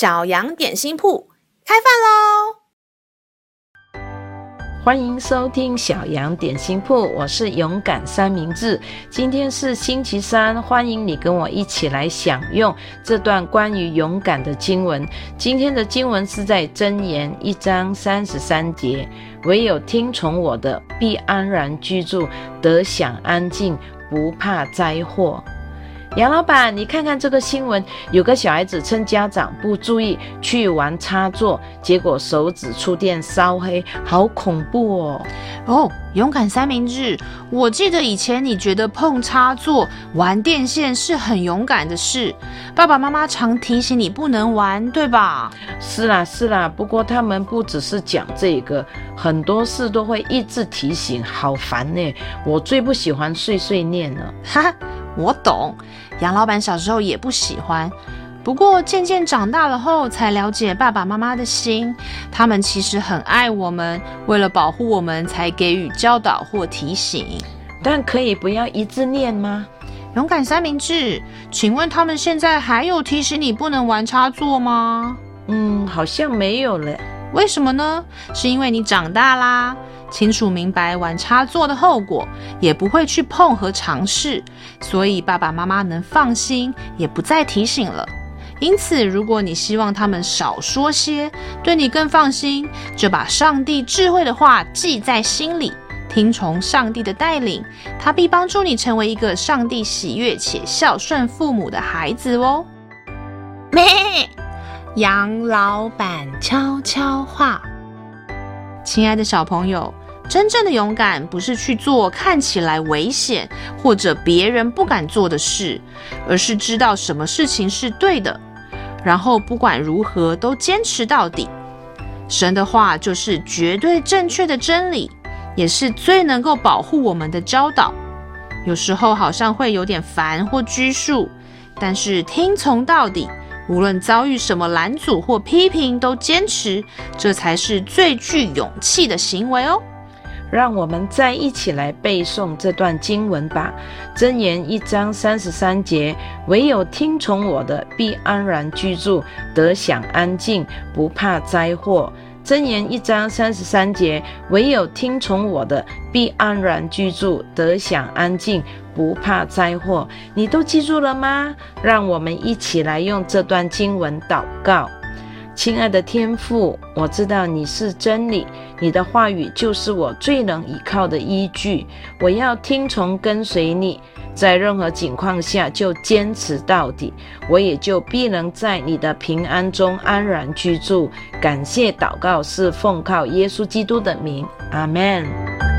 小羊点心铺开饭喽！欢迎收听小羊点心铺，我是勇敢三明治。今天是星期三，欢迎你跟我一起来享用这段关于勇敢的经文。今天的经文是在箴言一章三十三节：唯有听从我的，必安然居住，得享安静，不怕灾祸。杨老板，你看看这个新闻，有个小孩子趁家长不注意去玩插座，结果手指触电烧黑，好恐怖哦！哦，勇敢三明治，我记得以前你觉得碰插座、玩电线是很勇敢的事，爸爸妈妈常提醒你不能玩，对吧？是啦是啦，不过他们不只是讲这个，很多事都会一直提醒，好烦呢！我最不喜欢碎碎念了，哈哈。我懂，杨老板小时候也不喜欢，不过渐渐长大了后才了解爸爸妈妈的心，他们其实很爱我们，为了保护我们才给予教导或提醒。但可以不要一字念吗？勇敢三明治，请问他们现在还有提醒你不能玩插座吗？嗯，好像没有了。为什么呢？是因为你长大啦。清楚明白玩插座的后果，也不会去碰和尝试，所以爸爸妈妈能放心，也不再提醒了。因此，如果你希望他们少说些，对你更放心，就把上帝智慧的话记在心里，听从上帝的带领，他必帮助你成为一个上帝喜悦且孝顺父母的孩子哦。咩，杨老板悄悄话，亲爱的小朋友。真正的勇敢不是去做看起来危险或者别人不敢做的事，而是知道什么事情是对的，然后不管如何都坚持到底。神的话就是绝对正确的真理，也是最能够保护我们的教导。有时候好像会有点烦或拘束，但是听从到底，无论遭遇什么拦阻或批评，都坚持，这才是最具勇气的行为哦。让我们再一起来背诵这段经文吧。箴言一章三十三节：唯有听从我的，必安然居住，得享安静，不怕灾祸。箴言一章三十三节：唯有听从我的，必安然居住，得享安静，不怕灾祸。你都记住了吗？让我们一起来用这段经文祷告。亲爱的天父，我知道你是真理，你的话语就是我最能依靠的依据。我要听从跟随你，在任何情况下就坚持到底，我也就必能在你的平安中安然居住。感谢祷告是奉靠耶稣基督的名，阿门。